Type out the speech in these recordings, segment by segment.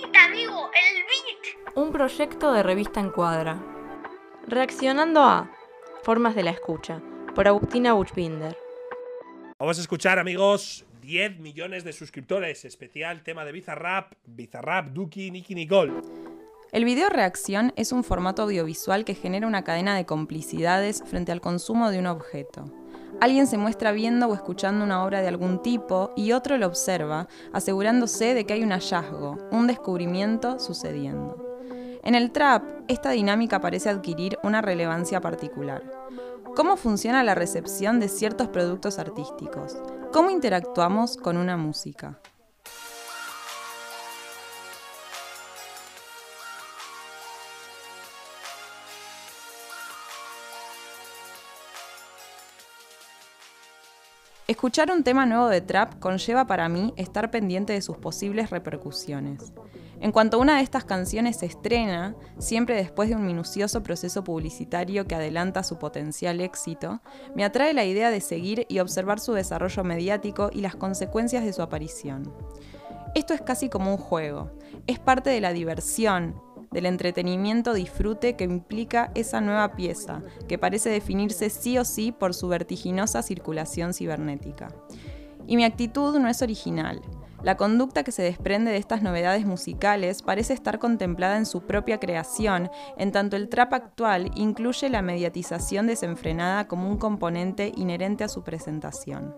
beat, amigo, el beat. Un proyecto de revista en cuadra. Reaccionando a Formas de la Escucha, por Agustina Buchbinder. Vamos a escuchar, amigos, 10 millones de suscriptores. Especial tema de Bizarrap, Bizarrap, Duki, Nicky Nicole. El video reacción es un formato audiovisual que genera una cadena de complicidades frente al consumo de un objeto. Alguien se muestra viendo o escuchando una obra de algún tipo y otro lo observa, asegurándose de que hay un hallazgo, un descubrimiento sucediendo. En el trap, esta dinámica parece adquirir una relevancia particular. ¿Cómo funciona la recepción de ciertos productos artísticos? ¿Cómo interactuamos con una música? Escuchar un tema nuevo de trap conlleva para mí estar pendiente de sus posibles repercusiones. En cuanto una de estas canciones se estrena, siempre después de un minucioso proceso publicitario que adelanta su potencial éxito, me atrae la idea de seguir y observar su desarrollo mediático y las consecuencias de su aparición. Esto es casi como un juego, es parte de la diversión, del entretenimiento disfrute que implica esa nueva pieza, que parece definirse sí o sí por su vertiginosa circulación cibernética. Y mi actitud no es original. La conducta que se desprende de estas novedades musicales parece estar contemplada en su propia creación, en tanto el trap actual incluye la mediatización desenfrenada como un componente inherente a su presentación.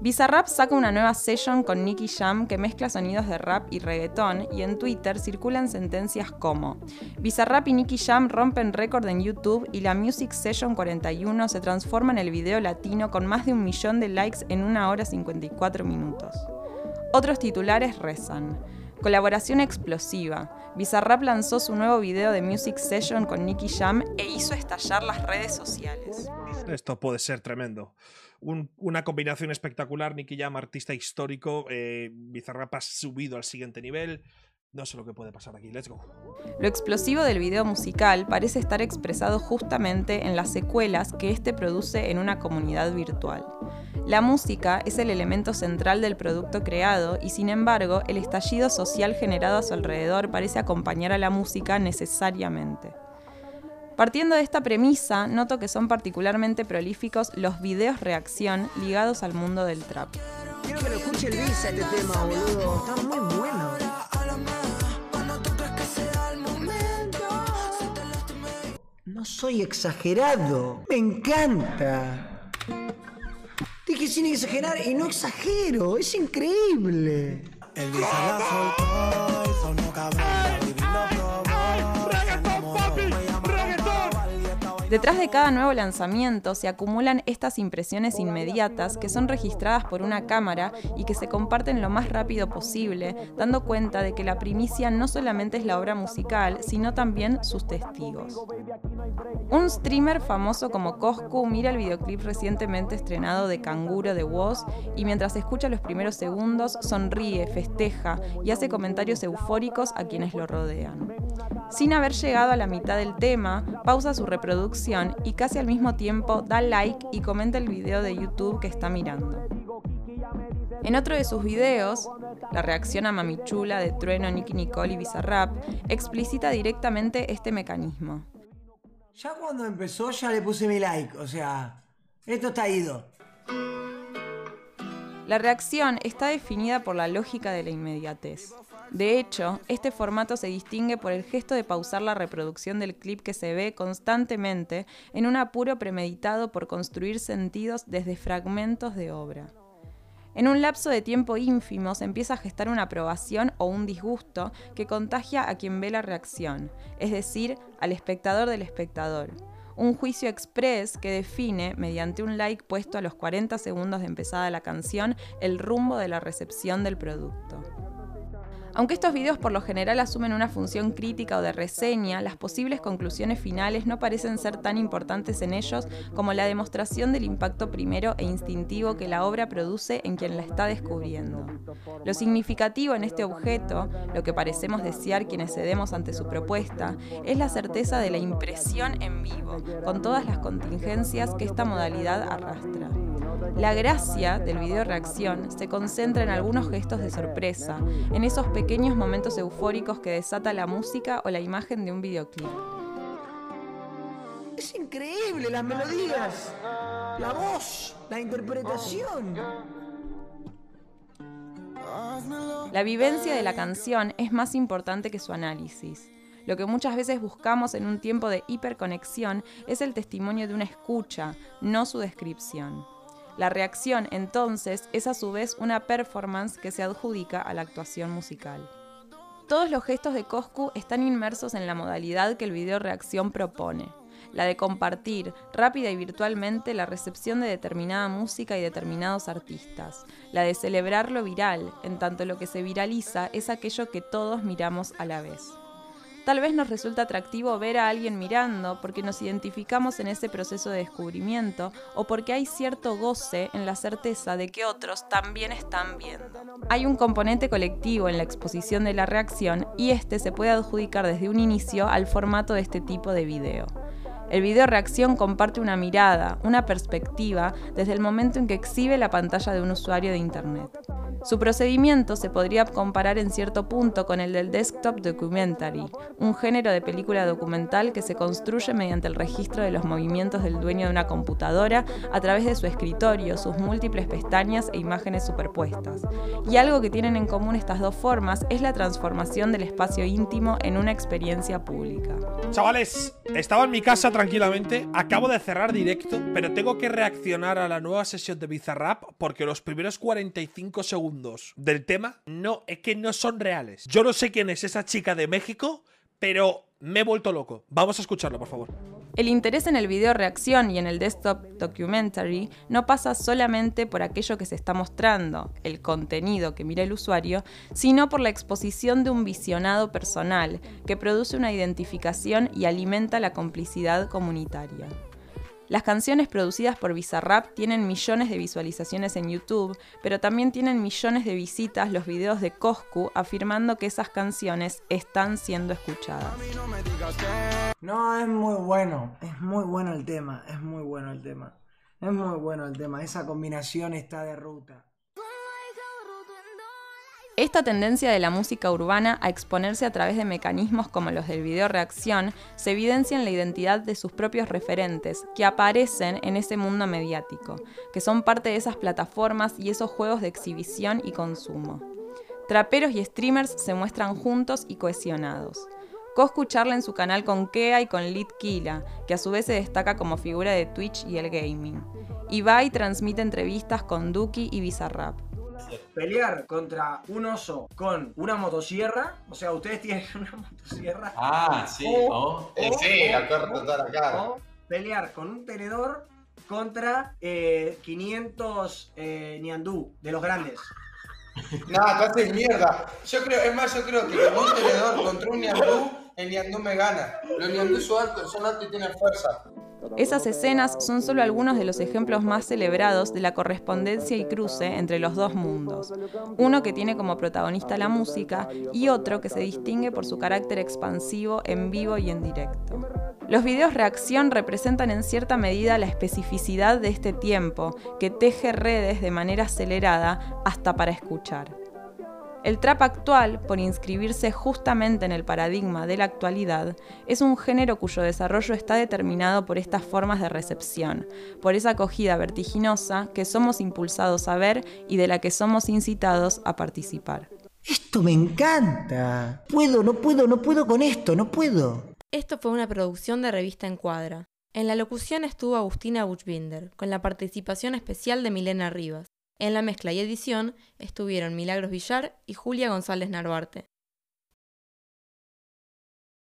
Bizarrap saca una nueva session con Nicky Jam que mezcla sonidos de rap y reggaetón y en Twitter circulan sentencias como Bizarrap y Nicky Jam rompen récord en YouTube y la Music Session 41 se transforma en el video latino con más de un millón de likes en una hora 54 minutos. Otros titulares rezan. Colaboración explosiva. Bizarrap lanzó su nuevo video de Music Session con Nicky Jam e hizo estallar las redes sociales. Esto puede ser tremendo una combinación espectacular. Nicky Jam, artista histórico. Eh, Bizarrap ha subido al siguiente nivel. No sé lo que puede pasar aquí, let's go. Lo explosivo del video musical parece estar expresado justamente en las secuelas que este produce en una comunidad virtual. La música es el elemento central del producto creado y sin embargo el estallido social generado a su alrededor parece acompañar a la música necesariamente. Partiendo de esta premisa, noto que son particularmente prolíficos los videos reacción ligados al mundo del trap. Quiero que lo escuche este tema, boludo. Está muy bueno. No soy exagerado. Me encanta. Sin exagerar y no exagero. Es increíble. El Detrás de cada nuevo lanzamiento se acumulan estas impresiones inmediatas que son registradas por una cámara y que se comparten lo más rápido posible, dando cuenta de que la primicia no solamente es la obra musical, sino también sus testigos. Un streamer famoso como Coscu mira el videoclip recientemente estrenado de Canguro de Woz y mientras escucha los primeros segundos sonríe, festeja y hace comentarios eufóricos a quienes lo rodean. Sin haber llegado a la mitad del tema, pausa su reproducción y casi al mismo tiempo da like y comenta el video de YouTube que está mirando. En otro de sus videos, la reacción a Mamichula de Trueno, Nicky Nicole y Bizarrap explicita directamente este mecanismo. Ya cuando empezó ya le puse mi like, o sea, esto está ido. La reacción está definida por la lógica de la inmediatez. De hecho, este formato se distingue por el gesto de pausar la reproducción del clip que se ve constantemente en un apuro premeditado por construir sentidos desde fragmentos de obra. En un lapso de tiempo ínfimo se empieza a gestar una aprobación o un disgusto que contagia a quien ve la reacción, es decir, al espectador del espectador. Un juicio express que define, mediante un like puesto a los 40 segundos de empezada la canción, el rumbo de la recepción del producto. Aunque estos videos por lo general asumen una función crítica o de reseña, las posibles conclusiones finales no parecen ser tan importantes en ellos como la demostración del impacto primero e instintivo que la obra produce en quien la está descubriendo. Lo significativo en este objeto, lo que parecemos desear quienes cedemos ante su propuesta, es la certeza de la impresión en vivo, con todas las contingencias que esta modalidad arrastra. La gracia del video reacción se concentra en algunos gestos de sorpresa, en esos pequeños momentos eufóricos que desata la música o la imagen de un videoclip. Es increíble las melodías, la voz, la interpretación. La vivencia de la canción es más importante que su análisis. Lo que muchas veces buscamos en un tiempo de hiperconexión es el testimonio de una escucha, no su descripción. La reacción, entonces, es a su vez una performance que se adjudica a la actuación musical. Todos los gestos de Coscu están inmersos en la modalidad que el video reacción propone, la de compartir rápida y virtualmente la recepción de determinada música y determinados artistas, la de celebrar lo viral, en tanto lo que se viraliza es aquello que todos miramos a la vez. Tal vez nos resulta atractivo ver a alguien mirando porque nos identificamos en ese proceso de descubrimiento o porque hay cierto goce en la certeza de que otros también están viendo. Hay un componente colectivo en la exposición de la reacción y este se puede adjudicar desde un inicio al formato de este tipo de video. El video reacción comparte una mirada, una perspectiva, desde el momento en que exhibe la pantalla de un usuario de Internet. Su procedimiento se podría comparar en cierto punto con el del desktop documentary, un género de película documental que se construye mediante el registro de los movimientos del dueño de una computadora a través de su escritorio, sus múltiples pestañas e imágenes superpuestas. Y algo que tienen en común estas dos formas es la transformación del espacio íntimo en una experiencia pública. Chavales, estaba en mi casa tranquilamente, acabo de cerrar directo, pero tengo que reaccionar a la nueva sesión de Bizarrap porque los primeros 45 segundos del tema no es que no son reales. Yo no sé quién es esa chica de México, pero me he vuelto loco. Vamos a escucharlo, por favor. El interés en el video reacción y en el desktop documentary no pasa solamente por aquello que se está mostrando, el contenido que mira el usuario, sino por la exposición de un visionado personal que produce una identificación y alimenta la complicidad comunitaria. Las canciones producidas por Bizarrap tienen millones de visualizaciones en YouTube, pero también tienen millones de visitas los videos de Coscu afirmando que esas canciones están siendo escuchadas. No, es muy bueno, es muy bueno el tema, es muy bueno el tema. Es muy bueno el tema, esa combinación está de ruta. Esta tendencia de la música urbana a exponerse a través de mecanismos como los del video reacción se evidencia en la identidad de sus propios referentes, que aparecen en ese mundo mediático, que son parte de esas plataformas y esos juegos de exhibición y consumo. Traperos y streamers se muestran juntos y cohesionados. Coscu charla en su canal con Kea y con Lid Kila, que a su vez se destaca como figura de Twitch y el gaming. Ibai transmite entrevistas con Duki y Bizarrap pelear contra un oso con una motosierra, o sea, ustedes tienen una motosierra. Ah, sí, o, eh, sí, acá toda la cara. O pelear con un tenedor contra eh, 500 eh, Niandú, de los grandes. No, casi mierda. Yo creo, es más, yo creo que con un tenedor contra un Niandú, el Niandú me gana. Los Niandú son altos, son altos y tienen fuerza. Esas escenas son solo algunos de los ejemplos más celebrados de la correspondencia y cruce entre los dos mundos. Uno que tiene como protagonista la música y otro que se distingue por su carácter expansivo en vivo y en directo. Los videos reacción representan en cierta medida la especificidad de este tiempo, que teje redes de manera acelerada hasta para escuchar. El trap actual, por inscribirse justamente en el paradigma de la actualidad, es un género cuyo desarrollo está determinado por estas formas de recepción, por esa acogida vertiginosa que somos impulsados a ver y de la que somos incitados a participar. Esto me encanta. Puedo, no puedo, no puedo con esto, no puedo. Esto fue una producción de Revista Encuadra. En la locución estuvo Agustina Buchbinder, con la participación especial de Milena Rivas. En la mezcla y edición estuvieron Milagros Villar y Julia González Narvarte.